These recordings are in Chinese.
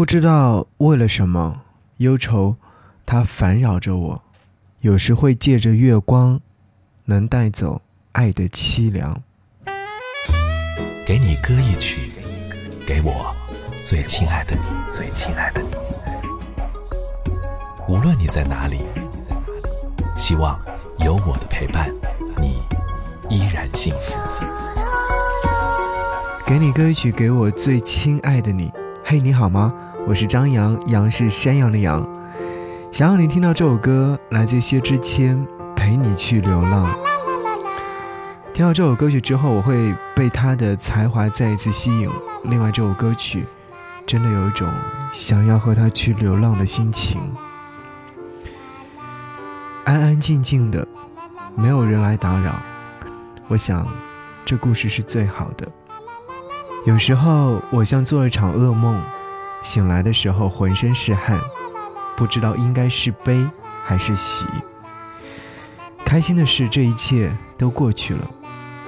不知道为了什么，忧愁它烦扰着我，有时会借着月光，能带走爱的凄凉。给你歌一曲，给我最亲爱的你，最亲爱的你。无论你在哪里，希望有我的陪伴，你依然幸福。给你歌曲，给我最亲爱的你。嘿，你好吗？我是张扬，杨是山羊的羊。想要你听到这首歌，来自薛之谦，《陪你去流浪》。听到这首歌曲之后，我会被他的才华再一次吸引。另外，这首歌曲真的有一种想要和他去流浪的心情。安安静静的，没有人来打扰。我想，这故事是最好的。有时候，我像做了场噩梦，醒来的时候浑身是汗，不知道应该是悲还是喜。开心的是，这一切都过去了；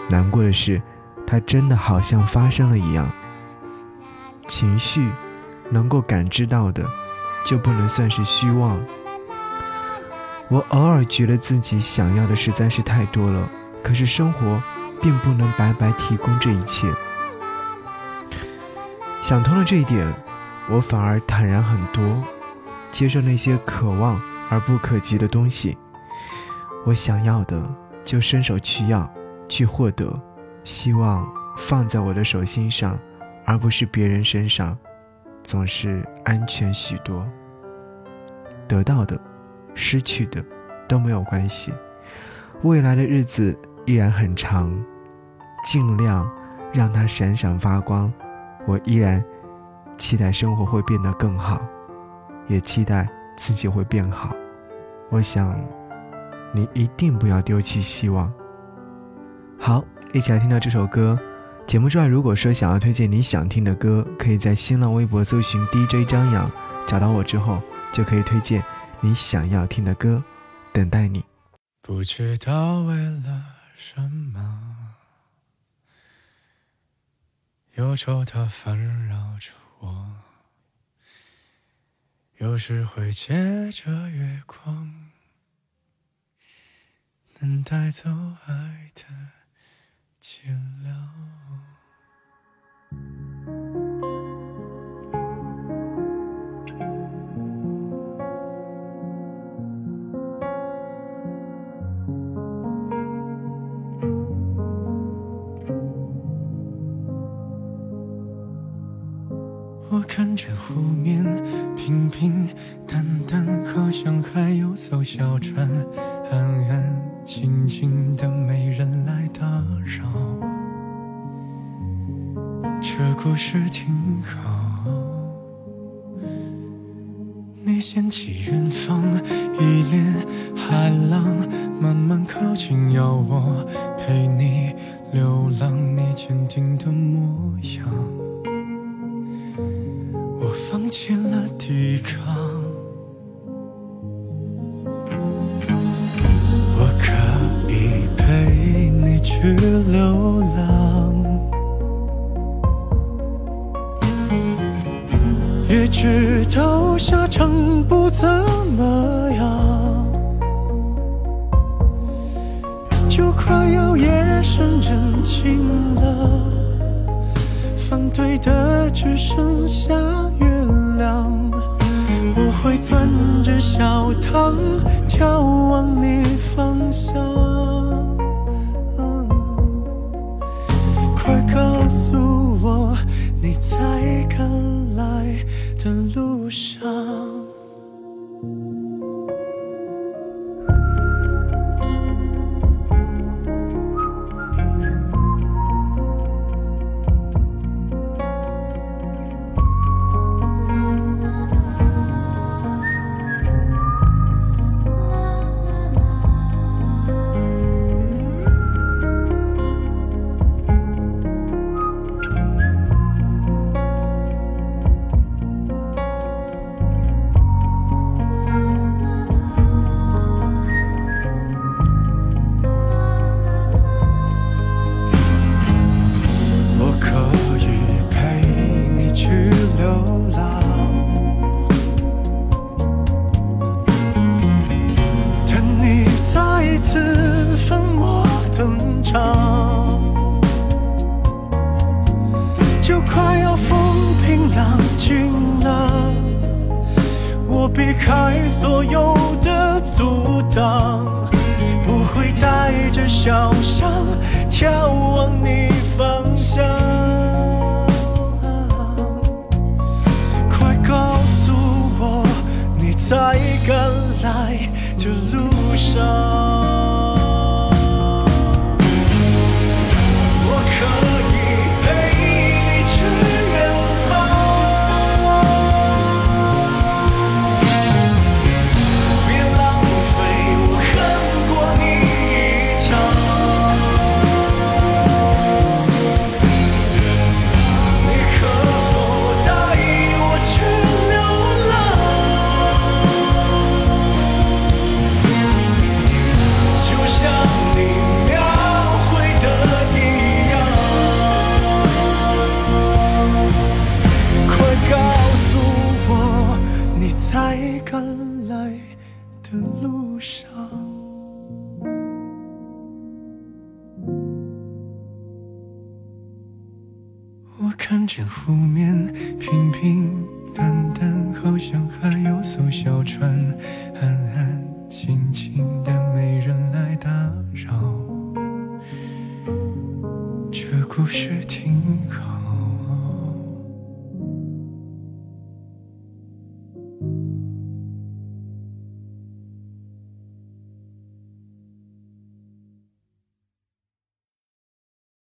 难过的是，它真的好像发生了一样。情绪能够感知到的，就不能算是虚妄。我偶尔觉得自己想要的实在是太多了，可是生活并不能白白提供这一切。想通了这一点，我反而坦然很多，接受那些可望而不可及的东西。我想要的，就伸手去要，去获得。希望放在我的手心上，而不是别人身上，总是安全许多。得到的，失去的，都没有关系。未来的日子依然很长，尽量让它闪闪发光。我依然期待生活会变得更好，也期待自己会变好。我想，你一定不要丢弃希望。好，一起来听到这首歌。节目之外，如果说想要推荐你想听的歌，可以在新浪微博搜寻 DJ 张扬，找到我之后就可以推荐你想要听的歌，等待你。不知道为了什么。忧愁它烦扰着我，有时会借着月光，能带走爱的寂寥。看着湖面平平淡淡，好像还有艘小船，安安静静的，没人来打扰。这故事挺好。你掀起远方一脸海浪，慢慢靠近，要我陪你流浪，你坚定的模样。放弃了抵抗，我可以陪你去流浪，也知道下场不怎么样，就快要夜深人静了，反对的只剩下小糖，眺想静了，我避开所有的阻挡，不会带着小伤跳。在赶来的路上我看见湖面平平